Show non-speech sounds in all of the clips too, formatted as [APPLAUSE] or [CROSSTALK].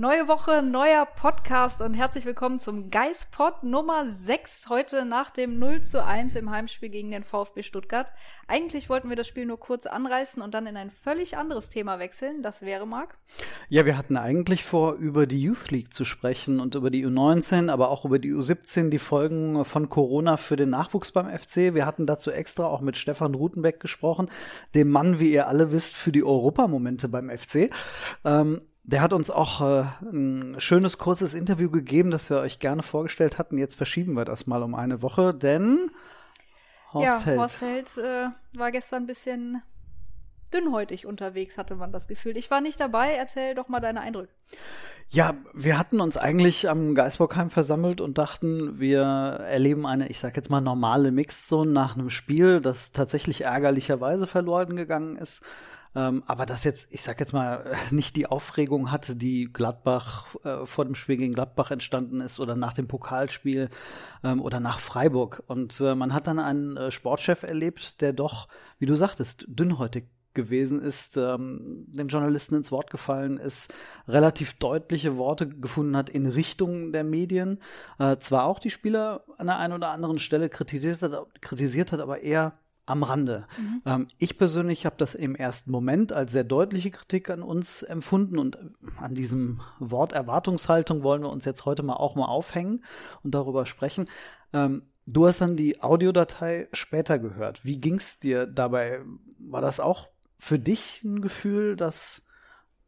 Neue Woche, neuer Podcast und herzlich willkommen zum Geispod Nummer 6 heute nach dem 0 zu 1 im Heimspiel gegen den VfB Stuttgart. Eigentlich wollten wir das Spiel nur kurz anreißen und dann in ein völlig anderes Thema wechseln. Das wäre, Marc? Ja, wir hatten eigentlich vor, über die Youth League zu sprechen und über die U19, aber auch über die U17, die Folgen von Corona für den Nachwuchs beim FC. Wir hatten dazu extra auch mit Stefan Rutenbeck gesprochen, dem Mann, wie ihr alle wisst, für die Europamomente beim FC. Ähm, der hat uns auch äh, ein schönes, kurzes Interview gegeben, das wir euch gerne vorgestellt hatten. Jetzt verschieben wir das mal um eine Woche, denn Horst ja, Held. Horst Held äh, war gestern ein bisschen dünnhäutig unterwegs, hatte man das Gefühl. Ich war nicht dabei. Erzähl doch mal deine Eindrücke. Ja, wir hatten uns eigentlich am Geisbockheim versammelt und dachten, wir erleben eine, ich sag jetzt mal, normale Mixzone nach einem Spiel, das tatsächlich ärgerlicherweise verloren gegangen ist. Ähm, aber das jetzt, ich sag jetzt mal, [LAUGHS] nicht die Aufregung hatte, die Gladbach äh, vor dem Spiel gegen Gladbach entstanden ist oder nach dem Pokalspiel ähm, oder nach Freiburg. Und äh, man hat dann einen äh, Sportchef erlebt, der doch, wie du sagtest, dünnhäutig gewesen ist, ähm, den Journalisten ins Wort gefallen ist, relativ deutliche Worte gefunden hat in Richtung der Medien. Äh, zwar auch die Spieler an der einen oder anderen Stelle kritisiert hat, kritisiert hat aber eher am Rande. Mhm. Ähm, ich persönlich habe das im ersten Moment als sehr deutliche Kritik an uns empfunden und an diesem Wort Erwartungshaltung wollen wir uns jetzt heute mal auch mal aufhängen und darüber sprechen. Ähm, du hast dann die Audiodatei später gehört. Wie ging es dir dabei? War das auch für dich ein Gefühl, dass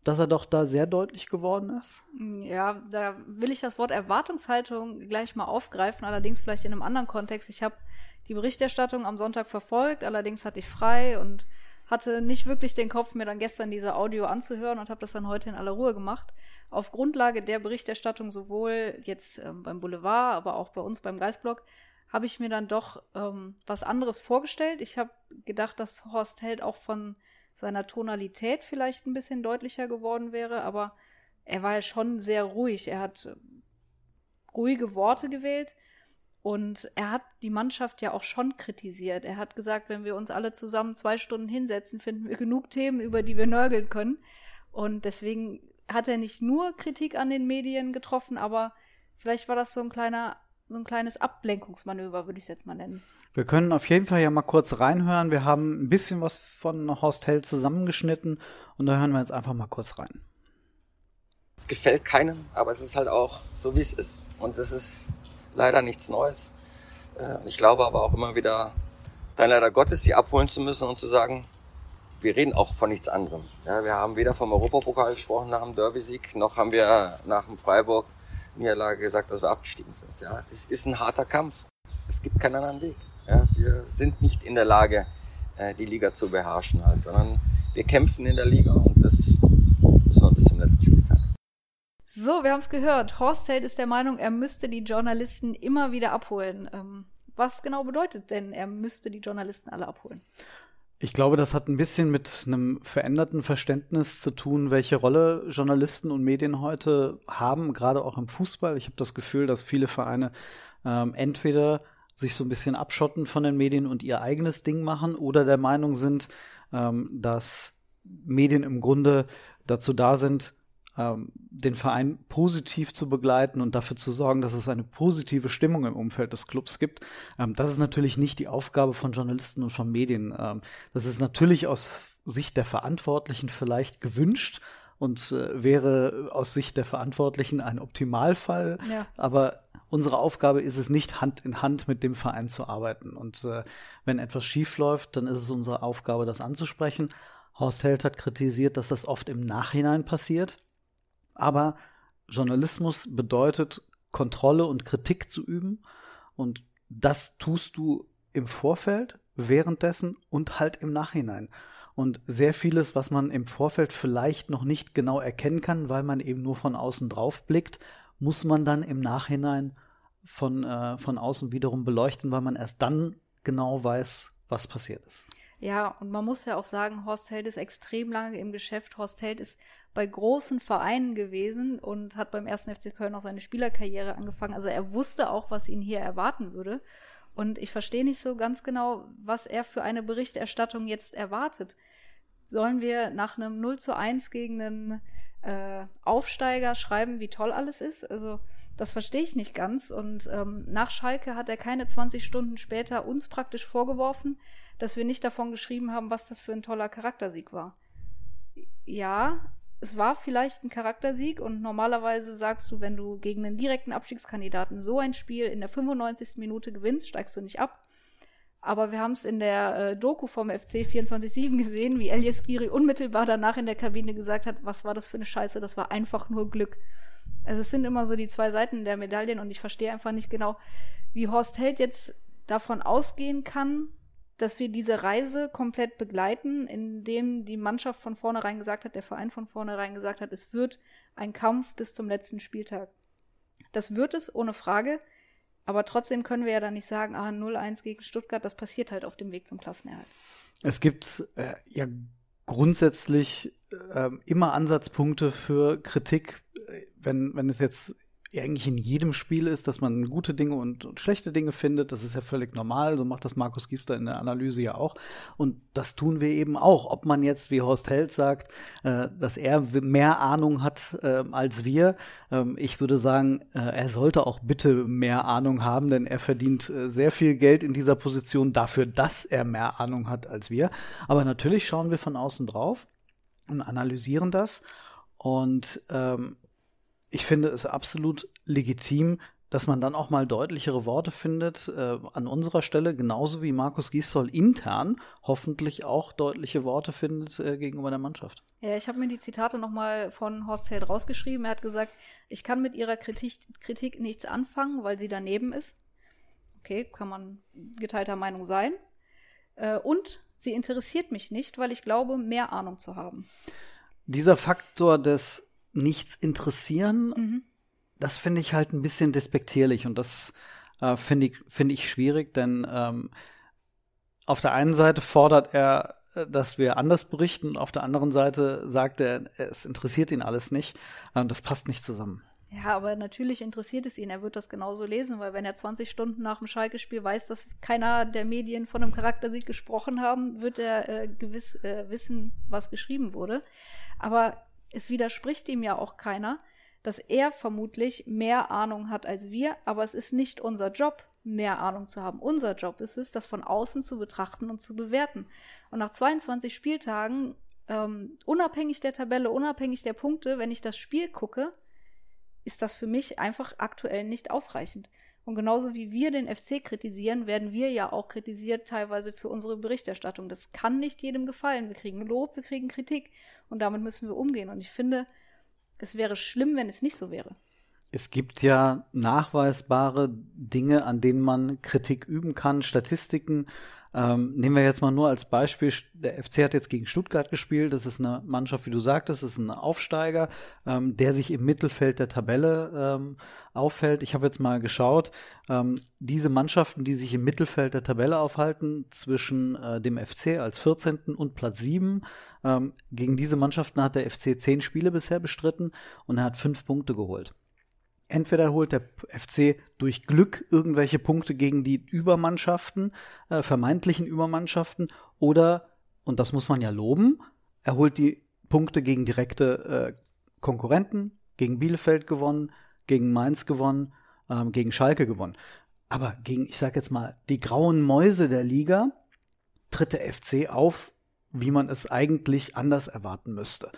dass er doch da sehr deutlich geworden ist? Ja, da will ich das Wort Erwartungshaltung gleich mal aufgreifen, allerdings vielleicht in einem anderen Kontext. Ich habe die Berichterstattung am Sonntag verfolgt, allerdings hatte ich frei und hatte nicht wirklich den Kopf, mir dann gestern diese Audio anzuhören und habe das dann heute in aller Ruhe gemacht. Auf Grundlage der Berichterstattung sowohl jetzt ähm, beim Boulevard, aber auch bei uns beim Geistblog, habe ich mir dann doch ähm, was anderes vorgestellt. Ich habe gedacht, dass Horst Held auch von seiner Tonalität vielleicht ein bisschen deutlicher geworden wäre, aber er war ja schon sehr ruhig. Er hat äh, ruhige Worte gewählt und er hat die Mannschaft ja auch schon kritisiert. Er hat gesagt, wenn wir uns alle zusammen zwei Stunden hinsetzen, finden wir genug Themen, über die wir nörgeln können. Und deswegen hat er nicht nur Kritik an den Medien getroffen, aber vielleicht war das so ein kleiner, so ein kleines Ablenkungsmanöver, würde ich es jetzt mal nennen. Wir können auf jeden Fall ja mal kurz reinhören. Wir haben ein bisschen was von Horst Held zusammengeschnitten und da hören wir jetzt einfach mal kurz rein. Es gefällt keinem, aber es ist halt auch so, wie es ist. Und es ist leider nichts Neues. Äh, ich glaube aber auch immer wieder, dann leider Gottes sie abholen zu müssen und zu sagen, wir reden auch von nichts anderem. Ja, wir haben weder vom Europapokal gesprochen nach dem Derby-Sieg, noch haben wir nach dem Freiburg-Niederlage gesagt, dass wir abgestiegen sind. Ja, das ist ein harter Kampf. Es gibt keinen anderen Weg. Ja, wir sind nicht in der Lage, äh, die Liga zu beherrschen, halt, sondern wir kämpfen in der Liga und das müssen wir bis zum letzten. So, wir haben es gehört. Horst Held ist der Meinung, er müsste die Journalisten immer wieder abholen. Ähm, was genau bedeutet denn, er müsste die Journalisten alle abholen? Ich glaube, das hat ein bisschen mit einem veränderten Verständnis zu tun, welche Rolle Journalisten und Medien heute haben, gerade auch im Fußball. Ich habe das Gefühl, dass viele Vereine ähm, entweder sich so ein bisschen abschotten von den Medien und ihr eigenes Ding machen oder der Meinung sind, ähm, dass Medien im Grunde dazu da sind, ähm, den Verein positiv zu begleiten und dafür zu sorgen, dass es eine positive Stimmung im Umfeld des Clubs gibt. Ähm, das ist natürlich nicht die Aufgabe von Journalisten und von Medien. Ähm, das ist natürlich aus Sicht der Verantwortlichen vielleicht gewünscht und äh, wäre aus Sicht der Verantwortlichen ein Optimalfall. Ja. Aber unsere Aufgabe ist es nicht, Hand in Hand mit dem Verein zu arbeiten. Und äh, wenn etwas schief läuft, dann ist es unsere Aufgabe, das anzusprechen. Horst Held hat kritisiert, dass das oft im Nachhinein passiert. Aber Journalismus bedeutet, Kontrolle und Kritik zu üben. Und das tust du im Vorfeld, währenddessen und halt im Nachhinein. Und sehr vieles, was man im Vorfeld vielleicht noch nicht genau erkennen kann, weil man eben nur von außen drauf blickt, muss man dann im Nachhinein von, äh, von außen wiederum beleuchten, weil man erst dann genau weiß, was passiert ist. Ja, und man muss ja auch sagen, Horst Held ist extrem lange im Geschäft. Horst Held ist bei großen Vereinen gewesen und hat beim ersten FC Köln auch seine Spielerkarriere angefangen. Also er wusste auch, was ihn hier erwarten würde. Und ich verstehe nicht so ganz genau, was er für eine Berichterstattung jetzt erwartet. Sollen wir nach einem 0 zu 1 gegen einen äh, Aufsteiger schreiben, wie toll alles ist? Also das verstehe ich nicht ganz. Und ähm, nach Schalke hat er keine 20 Stunden später uns praktisch vorgeworfen, dass wir nicht davon geschrieben haben, was das für ein toller Charaktersieg war. Ja, es war vielleicht ein Charaktersieg und normalerweise sagst du, wenn du gegen einen direkten Abstiegskandidaten so ein Spiel in der 95. Minute gewinnst, steigst du nicht ab. Aber wir haben es in der äh, Doku vom FC 24-7 gesehen, wie Elias Giri unmittelbar danach in der Kabine gesagt hat, was war das für eine Scheiße, das war einfach nur Glück. Also es sind immer so die zwei Seiten der Medaillen und ich verstehe einfach nicht genau, wie Horst Held jetzt davon ausgehen kann, dass wir diese Reise komplett begleiten, indem die Mannschaft von vornherein gesagt hat, der Verein von vornherein gesagt hat, es wird ein Kampf bis zum letzten Spieltag. Das wird es, ohne Frage. Aber trotzdem können wir ja dann nicht sagen, ah, 0-1 gegen Stuttgart, das passiert halt auf dem Weg zum Klassenerhalt. Es gibt äh, ja grundsätzlich äh, immer Ansatzpunkte für Kritik, wenn, wenn es jetzt eigentlich in jedem Spiel ist, dass man gute Dinge und, und, schlechte Dinge findet. Das ist ja völlig normal. So macht das Markus Giester in der Analyse ja auch. Und das tun wir eben auch. Ob man jetzt, wie Horst Held sagt, äh, dass er mehr Ahnung hat äh, als wir. Ähm, ich würde sagen, äh, er sollte auch bitte mehr Ahnung haben, denn er verdient äh, sehr viel Geld in dieser Position dafür, dass er mehr Ahnung hat als wir. Aber natürlich schauen wir von außen drauf und analysieren das. Und ähm, ich finde es absolut legitim, dass man dann auch mal deutlichere Worte findet äh, an unserer Stelle, genauso wie Markus Gisdol intern hoffentlich auch deutliche Worte findet äh, gegenüber der Mannschaft. Ja, ich habe mir die Zitate nochmal von Horst Held rausgeschrieben. Er hat gesagt, ich kann mit ihrer Kritik, Kritik nichts anfangen, weil sie daneben ist. Okay, kann man geteilter Meinung sein. Äh, und sie interessiert mich nicht, weil ich glaube, mehr Ahnung zu haben. Dieser Faktor des nichts interessieren, mhm. das finde ich halt ein bisschen despektierlich und das äh, finde ich, finde ich schwierig, denn ähm, auf der einen Seite fordert er, äh, dass wir anders berichten, auf der anderen Seite sagt er, es interessiert ihn alles nicht. Äh, das passt nicht zusammen. Ja, aber natürlich interessiert es ihn. Er wird das genauso lesen, weil wenn er 20 Stunden nach dem Schalke-Spiel weiß, dass keiner der Medien von einem Charaktersieg gesprochen haben, wird er äh, gewiss äh, wissen, was geschrieben wurde. Aber es widerspricht ihm ja auch keiner, dass er vermutlich mehr Ahnung hat als wir, aber es ist nicht unser Job, mehr Ahnung zu haben. Unser Job ist es, das von außen zu betrachten und zu bewerten. Und nach 22 Spieltagen, ähm, unabhängig der Tabelle, unabhängig der Punkte, wenn ich das Spiel gucke, ist das für mich einfach aktuell nicht ausreichend. Und genauso wie wir den FC kritisieren, werden wir ja auch kritisiert teilweise für unsere Berichterstattung. Das kann nicht jedem gefallen. Wir kriegen Lob, wir kriegen Kritik und damit müssen wir umgehen. Und ich finde, es wäre schlimm, wenn es nicht so wäre. Es gibt ja nachweisbare Dinge, an denen man Kritik üben kann, Statistiken, ähm, nehmen wir jetzt mal nur als Beispiel, der FC hat jetzt gegen Stuttgart gespielt. Das ist eine Mannschaft, wie du sagtest, ist ein Aufsteiger, ähm, der sich im Mittelfeld der Tabelle ähm, auffällt. Ich habe jetzt mal geschaut, ähm, diese Mannschaften, die sich im Mittelfeld der Tabelle aufhalten, zwischen äh, dem FC als 14. und Platz 7, ähm, gegen diese Mannschaften hat der FC zehn Spiele bisher bestritten und er hat fünf Punkte geholt entweder holt der FC durch Glück irgendwelche Punkte gegen die Übermannschaften, äh, vermeintlichen Übermannschaften, oder, und das muss man ja loben, er holt die Punkte gegen direkte äh, Konkurrenten, gegen Bielefeld gewonnen, gegen Mainz gewonnen, ähm, gegen Schalke gewonnen. Aber gegen, ich sag jetzt mal, die grauen Mäuse der Liga tritt der FC auf, wie man es eigentlich anders erwarten müsste.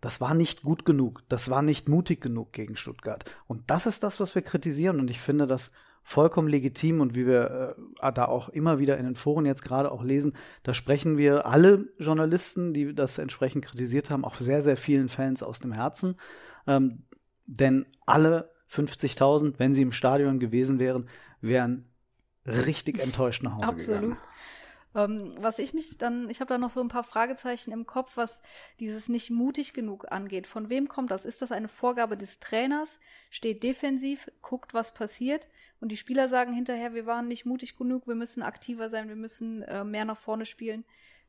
Das war nicht gut genug. Das war nicht mutig genug gegen Stuttgart. Und das ist das, was wir kritisieren. Und ich finde das vollkommen legitim und wie wir äh, da auch immer wieder in den Foren jetzt gerade auch lesen, da sprechen wir alle Journalisten, die das entsprechend kritisiert haben, auch sehr, sehr vielen Fans aus dem Herzen. Ähm, denn alle 50.000, wenn sie im Stadion gewesen wären, wären richtig enttäuscht nach Hause Absolut. gegangen. Ähm, was ich mich dann, ich habe da noch so ein paar Fragezeichen im Kopf, was dieses nicht mutig genug angeht. Von wem kommt das? Ist das eine Vorgabe des Trainers? Steht defensiv, guckt, was passiert? Und die Spieler sagen hinterher, wir waren nicht mutig genug, wir müssen aktiver sein, wir müssen äh, mehr nach vorne spielen.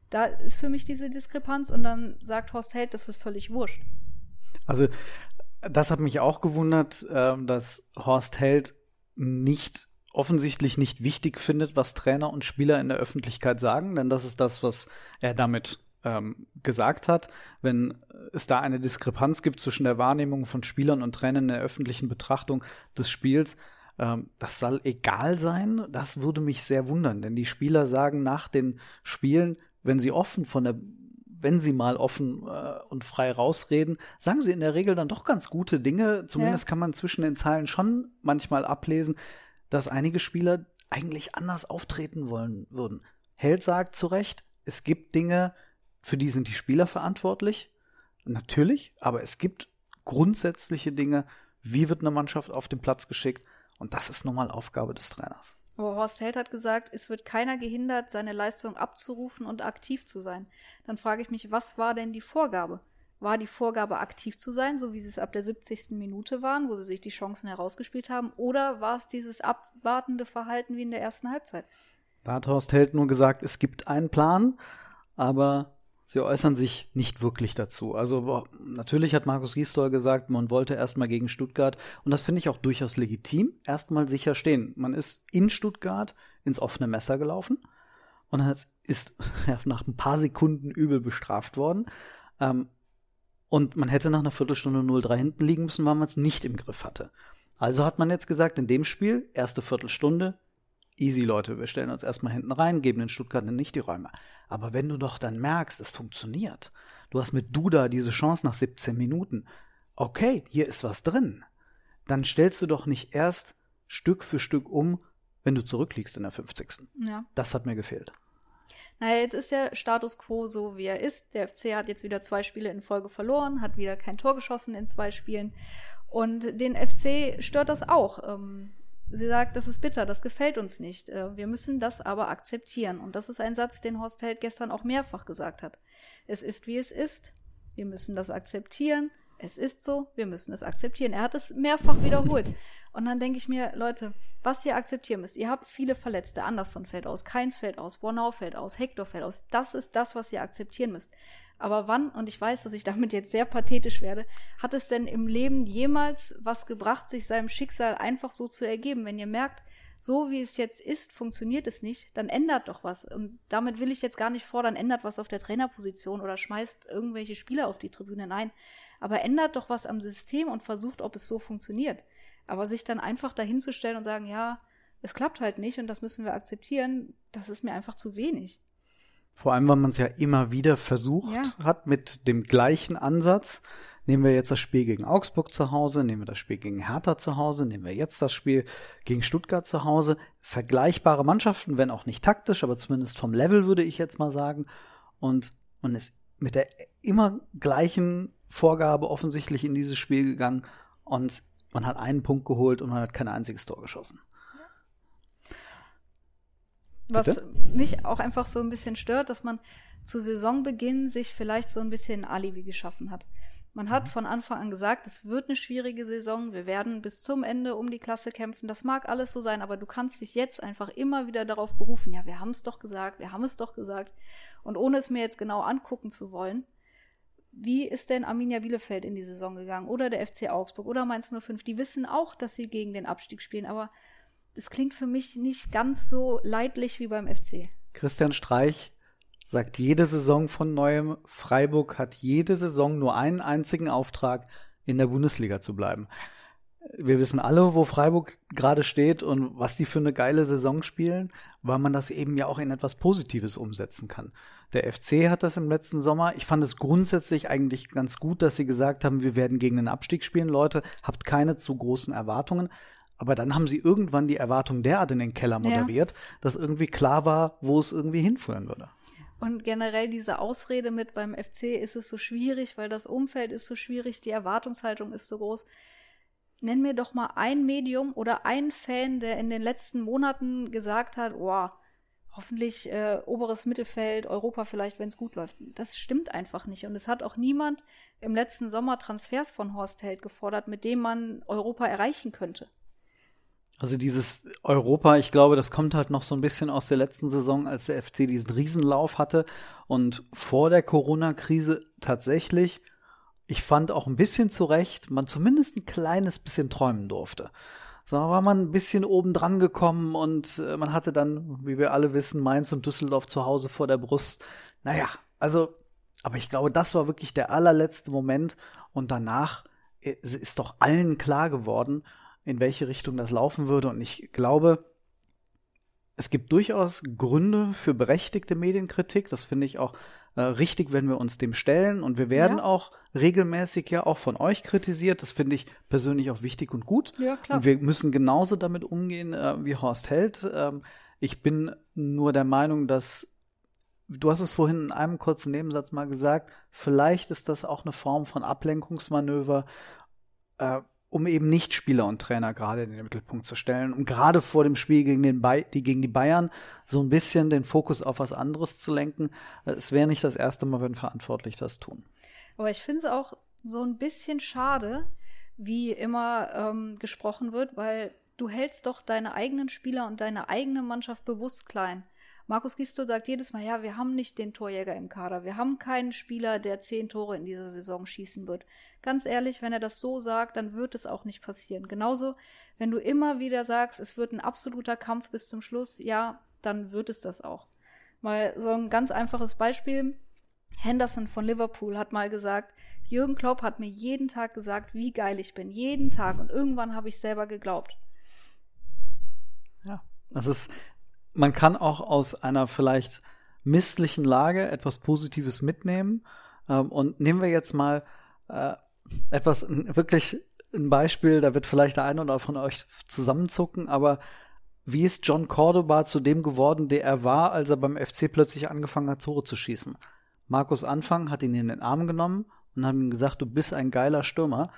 Da ist für mich diese Diskrepanz und dann sagt Horst Held, das ist völlig wurscht. Also, das hat mich auch gewundert, äh, dass Horst Held nicht offensichtlich nicht wichtig findet, was Trainer und Spieler in der Öffentlichkeit sagen, denn das ist das, was er damit ähm, gesagt hat. Wenn es da eine Diskrepanz gibt zwischen der Wahrnehmung von Spielern und Trainern in der öffentlichen Betrachtung des Spiels, ähm, das soll egal sein, das würde mich sehr wundern, denn die Spieler sagen nach den Spielen, wenn sie offen von der wenn sie mal offen äh, und frei rausreden, sagen sie in der Regel dann doch ganz gute Dinge. Zumindest ja. kann man zwischen den Zeilen schon manchmal ablesen, dass einige Spieler eigentlich anders auftreten wollen würden. Held sagt zu Recht, es gibt Dinge, für die sind die Spieler verantwortlich. Natürlich, aber es gibt grundsätzliche Dinge, wie wird eine Mannschaft auf den Platz geschickt und das ist nun mal Aufgabe des Trainers. Aber Horst Held hat gesagt, es wird keiner gehindert, seine Leistung abzurufen und aktiv zu sein. Dann frage ich mich, was war denn die Vorgabe? War die Vorgabe, aktiv zu sein, so wie sie es ab der 70. Minute waren, wo sie sich die Chancen herausgespielt haben? Oder war es dieses abwartende Verhalten wie in der ersten Halbzeit? Da hat Horst Held nur gesagt, es gibt einen Plan, aber sie äußern sich nicht wirklich dazu. Also natürlich hat Markus Gisdol gesagt, man wollte erstmal gegen Stuttgart und das finde ich auch durchaus legitim, erstmal sicher stehen. Man ist in Stuttgart ins offene Messer gelaufen und ist [LAUGHS] nach ein paar Sekunden übel bestraft worden. Ähm, und man hätte nach einer Viertelstunde 0-3 hinten liegen müssen, weil man es nicht im Griff hatte. Also hat man jetzt gesagt, in dem Spiel, erste Viertelstunde, easy Leute, wir stellen uns erstmal hinten rein, geben den Stuttgartern nicht die Räume. Aber wenn du doch dann merkst, es funktioniert, du hast mit Duda diese Chance nach 17 Minuten, okay, hier ist was drin, dann stellst du doch nicht erst Stück für Stück um, wenn du zurückliegst in der 50. Ja. Das hat mir gefehlt. Naja, jetzt ist der Status quo so, wie er ist. Der FC hat jetzt wieder zwei Spiele in Folge verloren, hat wieder kein Tor geschossen in zwei Spielen. Und den FC stört das auch. Ähm, sie sagt, das ist bitter, das gefällt uns nicht. Äh, wir müssen das aber akzeptieren. Und das ist ein Satz, den Horst Held gestern auch mehrfach gesagt hat. Es ist, wie es ist. Wir müssen das akzeptieren. Es ist so, wir müssen es akzeptieren. Er hat es mehrfach wiederholt. Und dann denke ich mir, Leute, was ihr akzeptieren müsst, ihr habt viele Verletzte, Anderson fällt aus, Keins fällt aus, Bornau fällt aus, Hector fällt aus. Das ist das, was ihr akzeptieren müsst. Aber wann, und ich weiß, dass ich damit jetzt sehr pathetisch werde, hat es denn im Leben jemals was gebracht, sich seinem Schicksal einfach so zu ergeben? Wenn ihr merkt, so wie es jetzt ist, funktioniert es nicht, dann ändert doch was. Und damit will ich jetzt gar nicht fordern, ändert was auf der Trainerposition oder schmeißt irgendwelche Spieler auf die Tribüne. Nein, aber ändert doch was am System und versucht, ob es so funktioniert. Aber sich dann einfach dahinzustellen und sagen, ja, es klappt halt nicht und das müssen wir akzeptieren, das ist mir einfach zu wenig. Vor allem, weil man es ja immer wieder versucht ja. hat mit dem gleichen Ansatz. Nehmen wir jetzt das Spiel gegen Augsburg zu Hause, nehmen wir das Spiel gegen Hertha zu Hause, nehmen wir jetzt das Spiel gegen Stuttgart zu Hause. Vergleichbare Mannschaften, wenn auch nicht taktisch, aber zumindest vom Level würde ich jetzt mal sagen. Und man ist mit der immer gleichen Vorgabe offensichtlich in dieses Spiel gegangen und man hat einen Punkt geholt und man hat kein einziges Tor geschossen. Was Bitte? mich auch einfach so ein bisschen stört, dass man zu Saisonbeginn sich vielleicht so ein bisschen ein Alibi geschaffen hat. Man hat mhm. von Anfang an gesagt, es wird eine schwierige Saison, wir werden bis zum Ende um die Klasse kämpfen. Das mag alles so sein, aber du kannst dich jetzt einfach immer wieder darauf berufen, ja, wir haben es doch gesagt, wir haben es doch gesagt. Und ohne es mir jetzt genau angucken zu wollen, wie ist denn Arminia Bielefeld in die Saison gegangen oder der FC Augsburg oder Mainz 05? Die wissen auch, dass sie gegen den Abstieg spielen, aber es klingt für mich nicht ganz so leidlich wie beim FC. Christian Streich sagt jede Saison von neuem, Freiburg hat jede Saison nur einen einzigen Auftrag, in der Bundesliga zu bleiben. Wir wissen alle, wo Freiburg gerade steht und was die für eine geile Saison spielen, weil man das eben ja auch in etwas Positives umsetzen kann. Der FC hat das im letzten Sommer. Ich fand es grundsätzlich eigentlich ganz gut, dass sie gesagt haben, wir werden gegen den Abstieg spielen, Leute. Habt keine zu großen Erwartungen. Aber dann haben sie irgendwann die Erwartung derart in den Keller moderiert, ja. dass irgendwie klar war, wo es irgendwie hinführen würde. Und generell diese Ausrede mit beim FC ist es so schwierig, weil das Umfeld ist so schwierig, die Erwartungshaltung ist so groß. Nenn mir doch mal ein Medium oder einen Fan, der in den letzten Monaten gesagt hat, oh, hoffentlich äh, oberes Mittelfeld, Europa vielleicht, wenn es gut läuft. Das stimmt einfach nicht. Und es hat auch niemand im letzten Sommer Transfers von Horst Held gefordert, mit dem man Europa erreichen könnte. Also dieses Europa, ich glaube, das kommt halt noch so ein bisschen aus der letzten Saison, als der FC diesen Riesenlauf hatte und vor der Corona-Krise tatsächlich, ich fand auch ein bisschen zurecht, man zumindest ein kleines bisschen träumen durfte. So war man ein bisschen oben dran gekommen und äh, man hatte dann, wie wir alle wissen, Mainz und Düsseldorf zu Hause vor der Brust. Naja, also, aber ich glaube, das war wirklich der allerletzte Moment und danach äh, ist doch allen klar geworden, in welche Richtung das laufen würde. Und ich glaube, es gibt durchaus Gründe für berechtigte Medienkritik. Das finde ich auch äh, richtig, wenn wir uns dem stellen. Und wir werden ja. auch regelmäßig ja auch von euch kritisiert. Das finde ich persönlich auch wichtig und gut. Ja, klar. Und wir müssen genauso damit umgehen äh, wie Horst Held. Ähm, ich bin nur der Meinung, dass Du hast es vorhin in einem kurzen Nebensatz mal gesagt, vielleicht ist das auch eine Form von Ablenkungsmanöver. Äh, um eben nicht Spieler und Trainer gerade in den Mittelpunkt zu stellen, um gerade vor dem Spiel gegen, den die, gegen die Bayern so ein bisschen den Fokus auf was anderes zu lenken. Es wäre nicht das erste Mal, wenn Verantwortliche das tun. Aber ich finde es auch so ein bisschen schade, wie immer ähm, gesprochen wird, weil du hältst doch deine eigenen Spieler und deine eigene Mannschaft bewusst klein. Markus Gisto sagt jedes Mal, ja, wir haben nicht den Torjäger im Kader. Wir haben keinen Spieler, der zehn Tore in dieser Saison schießen wird. Ganz ehrlich, wenn er das so sagt, dann wird es auch nicht passieren. Genauso, wenn du immer wieder sagst, es wird ein absoluter Kampf bis zum Schluss, ja, dann wird es das auch. Mal so ein ganz einfaches Beispiel. Henderson von Liverpool hat mal gesagt, Jürgen Klopp hat mir jeden Tag gesagt, wie geil ich bin. Jeden Tag. Und irgendwann habe ich selber geglaubt. Ja, das ist man kann auch aus einer vielleicht misslichen Lage etwas Positives mitnehmen. Ähm, und nehmen wir jetzt mal äh, etwas, wirklich ein Beispiel, da wird vielleicht der eine oder von euch zusammenzucken, aber wie ist John Cordoba zu dem geworden, der er war, als er beim FC plötzlich angefangen hat, Tore zu schießen? Markus Anfang hat ihn in den Arm genommen und hat ihm gesagt, du bist ein geiler Stürmer.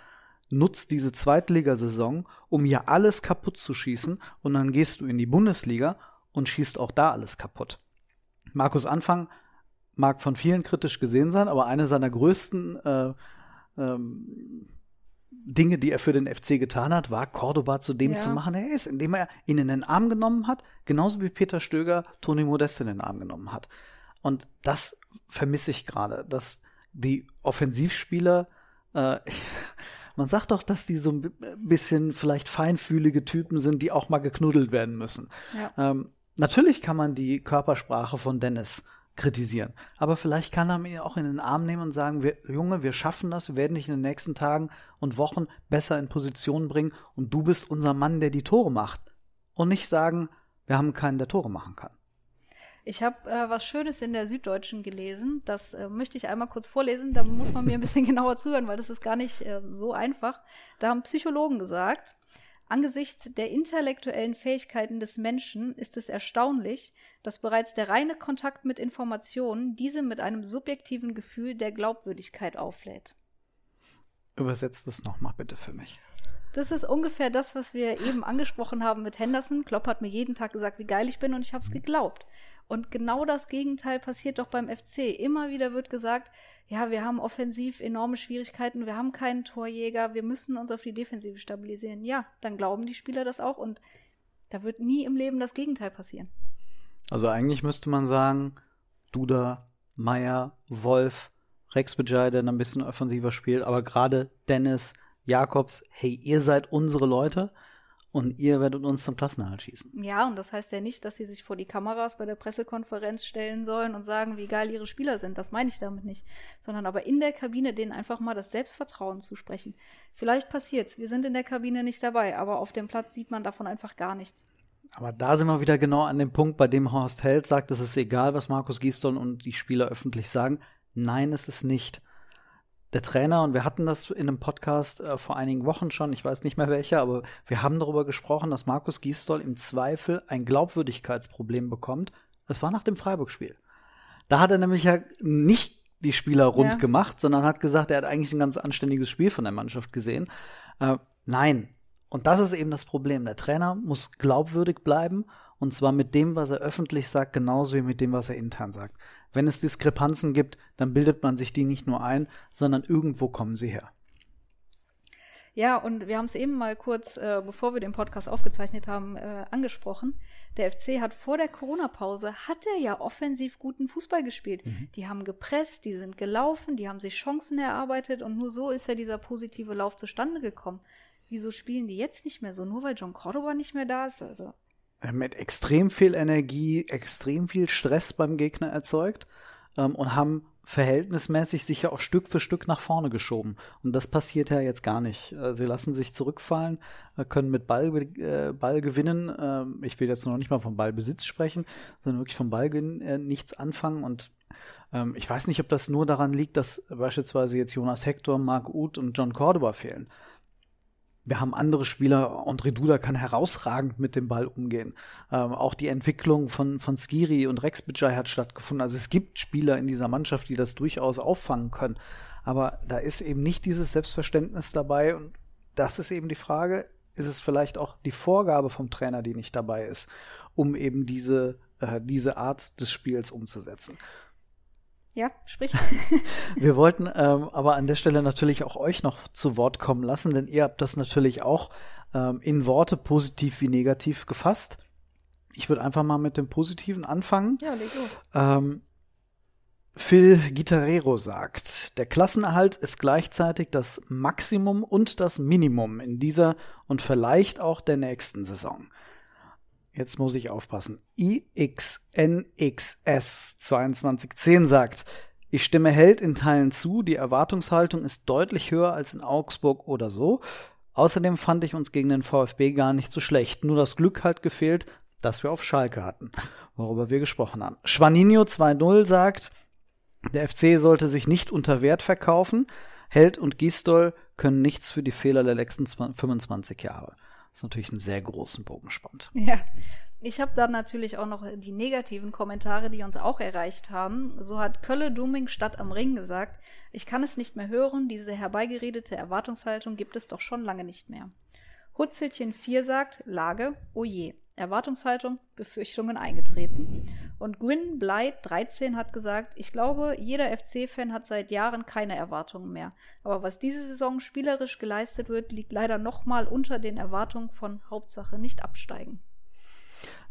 Nutz diese Zweitligasaison, um hier alles kaputt zu schießen und dann gehst du in die Bundesliga und schießt auch da alles kaputt. Markus Anfang mag von vielen kritisch gesehen sein, aber eine seiner größten äh, ähm, Dinge, die er für den FC getan hat, war Cordoba zu dem ja. zu machen, er ist, indem er ihn in den Arm genommen hat, genauso wie Peter Stöger Toni Modeste in den Arm genommen hat. Und das vermisse ich gerade, dass die Offensivspieler, äh, [LAUGHS] man sagt doch, dass die so ein bisschen vielleicht feinfühlige Typen sind, die auch mal geknuddelt werden müssen. Ja. Ähm, Natürlich kann man die Körpersprache von Dennis kritisieren. Aber vielleicht kann er mir auch in den Arm nehmen und sagen, wir, Junge, wir schaffen das, wir werden dich in den nächsten Tagen und Wochen besser in Position bringen und du bist unser Mann, der die Tore macht. Und nicht sagen, wir haben keinen, der Tore machen kann. Ich habe äh, was Schönes in der Süddeutschen gelesen. Das äh, möchte ich einmal kurz vorlesen. Da muss man mir ein bisschen [LAUGHS] genauer zuhören, weil das ist gar nicht äh, so einfach. Da haben Psychologen gesagt, Angesichts der intellektuellen Fähigkeiten des Menschen ist es erstaunlich, dass bereits der reine Kontakt mit Informationen diese mit einem subjektiven Gefühl der Glaubwürdigkeit auflädt. Übersetzt es nochmal bitte für mich. Das ist ungefähr das, was wir eben angesprochen haben mit Henderson. Klopp hat mir jeden Tag gesagt, wie geil ich bin und ich habe es geglaubt. Und genau das Gegenteil passiert doch beim FC. Immer wieder wird gesagt, ja, wir haben offensiv enorme Schwierigkeiten, wir haben keinen Torjäger, wir müssen uns auf die Defensive stabilisieren. Ja, dann glauben die Spieler das auch und da wird nie im Leben das Gegenteil passieren. Also eigentlich müsste man sagen, Duda, Meier, Wolf, Rex Bejai, der ein bisschen offensiver spielt, aber gerade Dennis, Jakobs, hey, ihr seid unsere Leute und ihr werdet uns zum Klassenerhalt schießen. Ja, und das heißt ja nicht, dass sie sich vor die Kameras bei der Pressekonferenz stellen sollen und sagen, wie geil ihre Spieler sind. Das meine ich damit nicht. Sondern aber in der Kabine denen einfach mal das Selbstvertrauen zusprechen. Vielleicht passiert's. Wir sind in der Kabine nicht dabei, aber auf dem Platz sieht man davon einfach gar nichts. Aber da sind wir wieder genau an dem Punkt, bei dem Horst Held sagt, es ist egal, was Markus Gisdol und die Spieler öffentlich sagen. Nein, es ist nicht. Der Trainer, und wir hatten das in einem Podcast äh, vor einigen Wochen schon, ich weiß nicht mehr welcher, aber wir haben darüber gesprochen, dass Markus Gisdol im Zweifel ein Glaubwürdigkeitsproblem bekommt. Es war nach dem Freiburg-Spiel. Da hat er nämlich ja nicht die Spieler rund Ja. gemacht, sondern hat gesagt, er hat eigentlich ein ganz anständiges Spiel von der Mannschaft gesehen. Äh, nein. Und das ist eben das Problem. Der Trainer muss glaubwürdig bleiben und zwar mit dem, was er öffentlich sagt, genauso wie mit dem, was er intern sagt. Wenn es Diskrepanzen gibt, dann bildet man sich die nicht nur ein, sondern irgendwo kommen sie her. Ja, und wir haben es eben mal kurz, äh, bevor wir den Podcast aufgezeichnet haben, äh, angesprochen. Der FC hat vor der Corona-Pause, hat er ja offensiv guten Fußball gespielt. Die haben gepresst, die sind gelaufen, die haben sich Chancen erarbeitet und nur so ist ja dieser positive Lauf zustande gekommen. Wieso spielen die jetzt nicht mehr so? Nur weil John Cordoba nicht mehr da ist? Also, Mit extrem viel Energie, extrem viel Stress beim Gegner erzeugt ähm, und haben verhältnismäßig sich ja auch Stück für Stück nach vorne geschoben. Und das passiert ja jetzt gar nicht. Äh, Sie lassen sich zurückfallen, äh, können mit Ball, äh, Ball gewinnen. Ähm, Ich will jetzt noch nicht mal vom Ballbesitz sprechen, sondern wirklich vom Ballgewinn äh, nichts anfangen. Und ähm, ich weiß nicht, ob das nur daran liegt, dass beispielsweise jetzt Jonas Hector, Marc Uth und John Cordoba fehlen. Wir haben andere Spieler, André Duda kann herausragend mit dem Ball umgehen. Ähm, auch die Entwicklung von, von Skiri und Rex Bajai hat stattgefunden. Also es gibt Spieler in dieser Mannschaft, die das durchaus auffangen können. Aber da ist eben nicht dieses Selbstverständnis dabei. Und das ist eben die Frage, ist es vielleicht auch die Vorgabe vom Trainer, die nicht dabei ist, um eben diese, äh, diese Art des Spiels umzusetzen. Ja, sprich. [LAUGHS] Wir wollten ähm, aber an der Stelle natürlich auch euch noch zu Wort kommen lassen, denn ihr habt das natürlich auch ähm, in Worte positiv wie negativ gefasst. Ich würde einfach mal mit dem Positiven anfangen. ja, leg los. Ähm, Phil Gitarrero sagt, der Klassenerhalt ist gleichzeitig das Maximum und das Minimum in dieser und vielleicht auch der nächsten Saison. Jetzt muss ich aufpassen. IXNXS2210 sagt, ich stimme Held in Teilen zu, die Erwartungshaltung ist deutlich höher als in Augsburg oder so. Außerdem fand ich uns gegen den VfB gar nicht so schlecht. Nur das Glück hat gefehlt, dass wir auf Schalke hatten, worüber wir gesprochen haben. Schwaninho 2.0 sagt, der FC sollte sich nicht unter Wert verkaufen. Held und Gisdol können nichts für die Fehler der letzten 25 Jahre. Ist natürlich einen sehr großen Bogen spannt. Ja, ich habe dann natürlich auch noch die negativen Kommentare, die uns auch erreicht haben. So hat Kölle Duming Stadt am Ring gesagt, ich kann es nicht mehr hören, diese herbeigeredete Erwartungshaltung gibt es doch schon lange nicht mehr. Hutzelchen 4 sagt, Lage, oh je, Erwartungshaltung, Befürchtungen eingetreten. Und Gwyn Blei 13 hat gesagt, ich glaube, jeder FC-Fan hat seit Jahren keine Erwartungen mehr. Aber was diese Saison spielerisch geleistet wird, liegt leider nochmal unter den Erwartungen von Hauptsache nicht absteigen.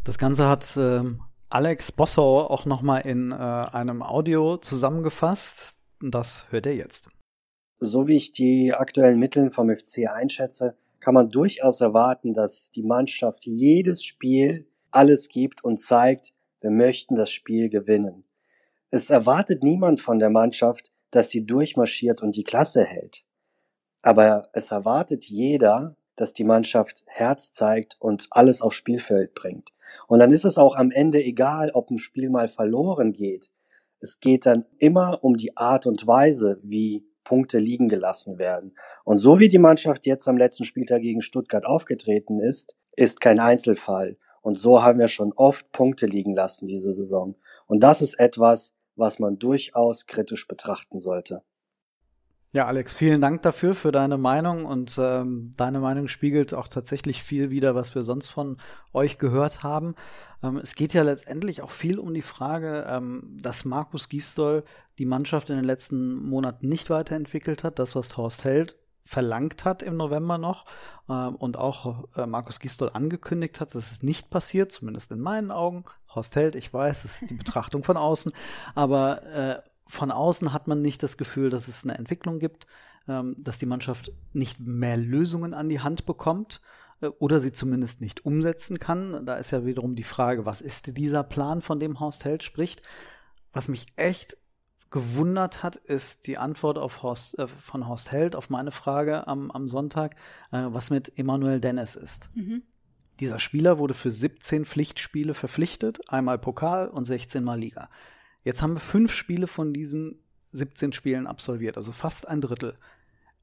Das Ganze hat ähm, Alex Bossau auch nochmal in äh, einem Audio zusammengefasst. Das hört ihr jetzt. So wie ich die aktuellen Mittel vom FC einschätze, kann man durchaus erwarten, dass die Mannschaft jedes Spiel alles gibt und zeigt, wir möchten das Spiel gewinnen. Es erwartet niemand von der Mannschaft, dass sie durchmarschiert und die Klasse hält. Aber es erwartet jeder, dass die Mannschaft Herz zeigt und alles aufs Spielfeld bringt. Und dann ist es auch am Ende egal, ob ein Spiel mal verloren geht. Es geht dann immer um die Art und Weise, wie Punkte liegen gelassen werden. Und so wie die Mannschaft jetzt am letzten Spieltag gegen Stuttgart aufgetreten ist, ist kein Einzelfall. Und so haben wir schon oft Punkte liegen lassen diese Saison. Und das ist etwas, was man durchaus kritisch betrachten sollte. Ja, Alex, vielen Dank dafür, für deine Meinung. Und ähm, deine Meinung spiegelt auch tatsächlich viel wider, was wir sonst von euch gehört haben. Ähm, es geht ja letztendlich auch viel um die Frage, ähm, dass Markus Gisdol die Mannschaft in den letzten Monaten nicht weiterentwickelt hat. Das, was Horst Held verlangt hat im November noch ähm, und auch äh, Markus Gisdol angekündigt hat, dass es nicht passiert, zumindest in meinen Augen. Horst Held, ich weiß, es ist die Betrachtung von außen, aber äh, von außen hat man nicht das Gefühl, dass es eine Entwicklung gibt, ähm, dass die Mannschaft nicht mehr Lösungen an die Hand bekommt äh, oder sie zumindest nicht umsetzen kann. Da ist ja wiederum die Frage, was ist dieser Plan, von dem Horst Held spricht? Was mich echt gewundert hat, ist die Antwort auf Horst, äh, von Horst Held auf meine Frage am, am Sonntag, äh, was mit Emanuel Dennis ist. Mhm. Dieser Spieler wurde für 17 Pflichtspiele verpflichtet, einmal Pokal und 16 mal Liga. Jetzt haben wir fünf Spiele von diesem 17 Spielen absolviert, also fast ein Drittel.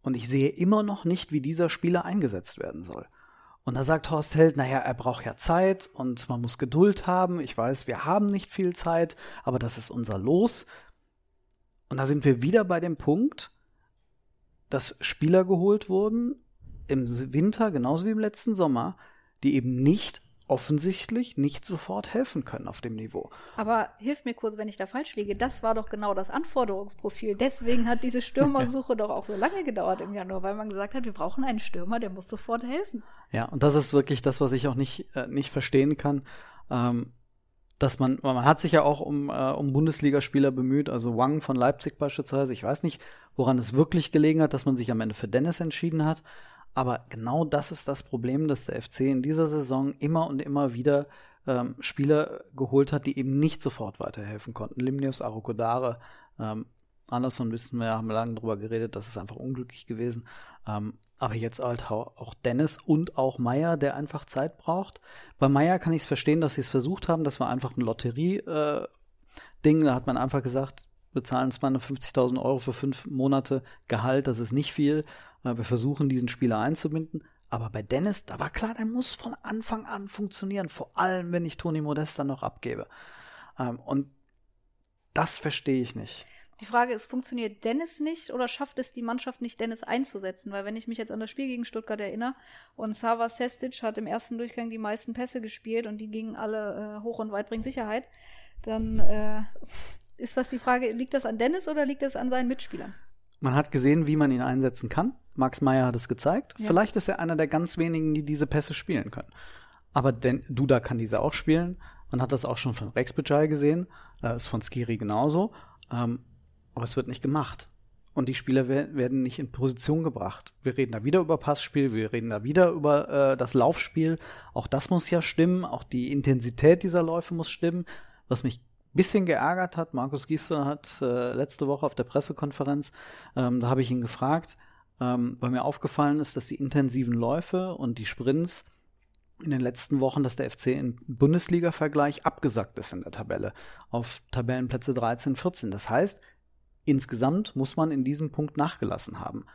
Und ich sehe immer noch nicht, wie dieser Spieler eingesetzt werden soll. Und da sagt Horst Held, naja, er braucht ja Zeit und man muss Geduld haben. Ich weiß, wir haben nicht viel Zeit, aber das ist unser Los. Und da sind wir wieder bei dem Punkt, dass Spieler geholt wurden im Winter, genauso wie im letzten Sommer, die eben nicht offensichtlich nicht sofort helfen können auf dem Niveau. Aber hilf mir kurz, wenn ich da falsch liege. Das war doch genau das Anforderungsprofil. Deswegen hat diese Stürmersuche [LAUGHS] doch auch so lange gedauert im Januar, weil man gesagt hat, wir brauchen einen Stürmer, der muss sofort helfen. Ja, und das ist wirklich das, was ich auch nicht, äh, nicht verstehen kann. Ähm, dass man, man hat sich ja auch um, äh, um Bundesligaspieler bemüht, also Wang von Leipzig beispielsweise. Ich weiß nicht, woran es wirklich gelegen hat, dass man sich am Ende für Dennis entschieden hat. Aber genau das ist das Problem, dass der FC in dieser Saison immer und immer wieder ähm, Spieler geholt hat, die eben nicht sofort weiterhelfen konnten. Limnius Arokodare, ähm, Anderson wissen wir, haben wir lange drüber geredet, das ist einfach unglücklich gewesen. Ähm, aber jetzt halt auch Dennis und auch Meier, der einfach Zeit braucht. Bei Meier kann ich es verstehen, dass sie es versucht haben. Das war einfach ein Lotterie-Ding. Äh, da hat man einfach gesagt, bezahlen 250.000 Euro für fünf Monate Gehalt, das ist nicht viel. Wir versuchen, diesen Spieler einzubinden. Aber bei Dennis, da war klar, der muss von Anfang an funktionieren. Vor allem, wenn ich Toni Modesta noch abgebe. Ähm, und das verstehe ich nicht. Die Frage ist, funktioniert Dennis nicht oder schafft es die Mannschaft nicht, Dennis einzusetzen? Weil wenn ich mich jetzt an das Spiel gegen Stuttgart erinnere und Sava Sestic hat im ersten Durchgang die meisten Pässe gespielt und die gingen alle äh, hoch und weit, bringt Sicherheit, dann äh, ist das die Frage, liegt das an Dennis oder liegt das an seinen Mitspielern? Man hat gesehen, wie man ihn einsetzen kann. Max Meyer hat es gezeigt. Ja. Vielleicht ist er einer der ganz wenigen, die diese Pässe spielen können. Aber denn, Duda kann diese auch spielen. Man hat das auch schon von Rex Bajai gesehen. Äh, ist von Skiri genauso. Ähm, aber es wird nicht gemacht. Und die Spieler werden nicht in Position gebracht. Wir reden da wieder über Passspiel, wir reden da wieder über äh, das Laufspiel. Auch das muss ja stimmen. Auch die Intensität dieser Läufe muss stimmen. Was mich bisschen geärgert hat, Markus Giesler hat äh, letzte Woche auf der Pressekonferenz, ähm, da habe ich ihn gefragt, ähm, weil mir aufgefallen ist, dass die intensiven Läufe und die Sprints in den letzten Wochen, dass der FC im Bundesliga-Vergleich abgesackt ist in der Tabelle auf Tabellenplätze 13, 14. Das heißt, insgesamt muss man in diesem Punkt nachgelassen haben.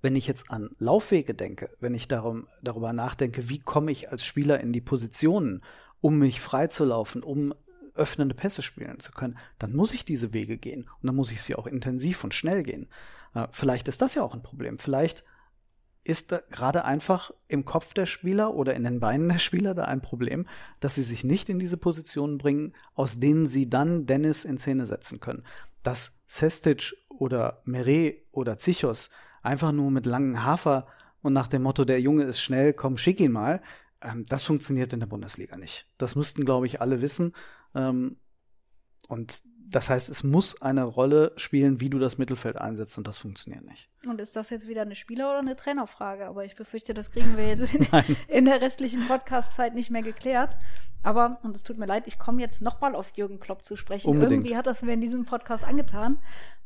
Wenn ich jetzt an Laufwege denke, wenn ich darum, darüber nachdenke, wie komme ich als Spieler in die Positionen, um mich freizulaufen, um öffnende Pässe spielen zu können, dann muss ich diese Wege gehen und dann muss ich sie auch intensiv und schnell gehen. Äh, vielleicht ist das ja auch ein Problem. Vielleicht ist gerade einfach im Kopf der Spieler oder in den Beinen der Spieler da ein Problem, dass sie sich nicht in diese Positionen bringen, aus denen sie dann Dennis in Szene setzen können. Dass Sestic oder Meret oder Zichos einfach nur mit langen Hafer und nach dem Motto, der Junge ist schnell, komm, schick ihn mal, ähm, das funktioniert in der Bundesliga nicht. Das müssten, glaube ich, alle wissen. Ähm, und das heißt, es muss eine Rolle spielen, wie du das Mittelfeld einsetzt und das funktioniert nicht. Und ist das jetzt wieder eine Spieler- oder eine Trainerfrage? Aber ich befürchte, das kriegen wir jetzt in, [LAUGHS] in der restlichen Podcast-Zeit nicht mehr geklärt. Aber, und es tut mir leid, ich komme jetzt nochmal auf Jürgen Klopp zu sprechen. Unbedingt. Irgendwie hat das mir in diesem Podcast angetan.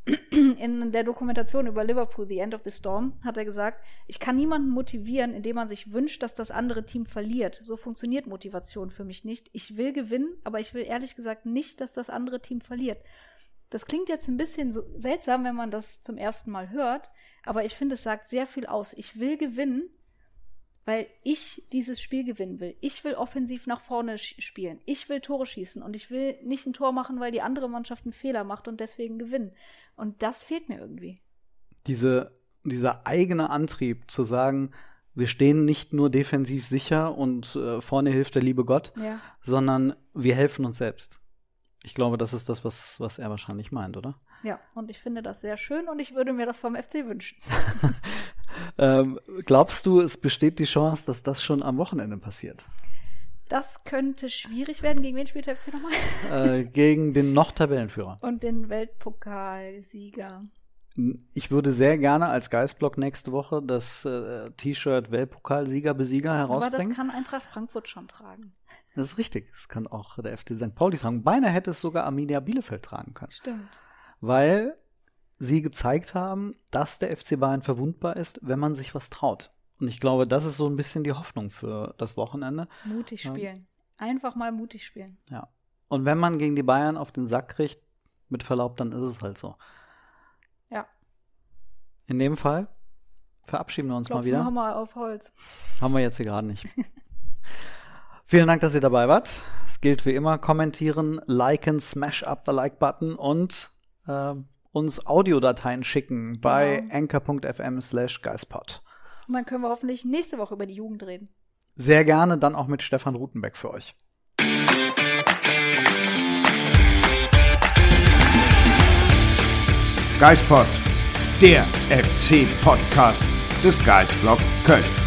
In der Dokumentation über Liverpool, The End of the Storm, hat er gesagt, ich kann niemanden motivieren, indem man sich wünscht, dass das andere Team verliert. So funktioniert Motivation für mich nicht. Ich will gewinnen, aber ich will ehrlich gesagt nicht, dass das andere Team verliert. Das klingt jetzt ein bisschen so seltsam, wenn man das zum ersten Mal hört, aber ich finde, es sagt sehr viel aus. Ich will gewinnen, weil ich dieses Spiel gewinnen will. Ich will offensiv nach vorne spielen. Ich will Tore schießen und ich will nicht ein Tor machen, weil die andere Mannschaft einen Fehler macht und deswegen gewinnen. Und das fehlt mir irgendwie. Diese, dieser eigene Antrieb zu sagen, wir stehen nicht nur defensiv sicher und äh, vorne hilft der liebe Gott, ja. sondern wir helfen uns selbst. Ich glaube, das ist das, was, was er wahrscheinlich meint, oder? Ja, und ich finde das sehr schön und ich würde mir das vom FC wünschen. [LAUGHS] ähm, glaubst du, es besteht die Chance, dass das schon am Wochenende passiert? Das könnte schwierig werden. Gegen wen spielt der FC nochmal? Äh, gegen den noch Tabellenführer. [LAUGHS] Und den Weltpokalsieger. Ich würde sehr gerne als Geistblock nächste Woche das äh, T-Shirt Weltpokalsieger Besieger herausbringen. Aber das kann Eintracht Frankfurt schon tragen. Das ist richtig. Das kann auch der FC St. Pauli tragen. Beinahe hätte es sogar Arminia Bielefeld tragen können. Stimmt. Weil sie gezeigt haben, dass der FC Bayern verwundbar ist, wenn man sich was traut. Und ich glaube, das ist so ein bisschen die Hoffnung für das Wochenende. Mutig spielen. Ja. Einfach mal mutig spielen. Ja. Und wenn man gegen die Bayern auf den Sack kriegt, mit Verlaub, dann ist es halt so. In dem Fall verabschieden wir uns Klopfen mal wieder. wir mal auf Holz. Haben wir jetzt hier gerade nicht. [LAUGHS] Vielen Dank, dass ihr dabei wart. Es gilt wie immer, kommentieren, liken, smash up the Like-Button und äh, uns Audiodateien schicken bei Genau. anchor.fm slash geistpod. Und dann können wir hoffentlich nächste Woche über die Jugend reden. Sehr gerne dann auch mit Stefan Rutenbeck für euch. Geispod, der FC-Podcast des Geistblog Köln.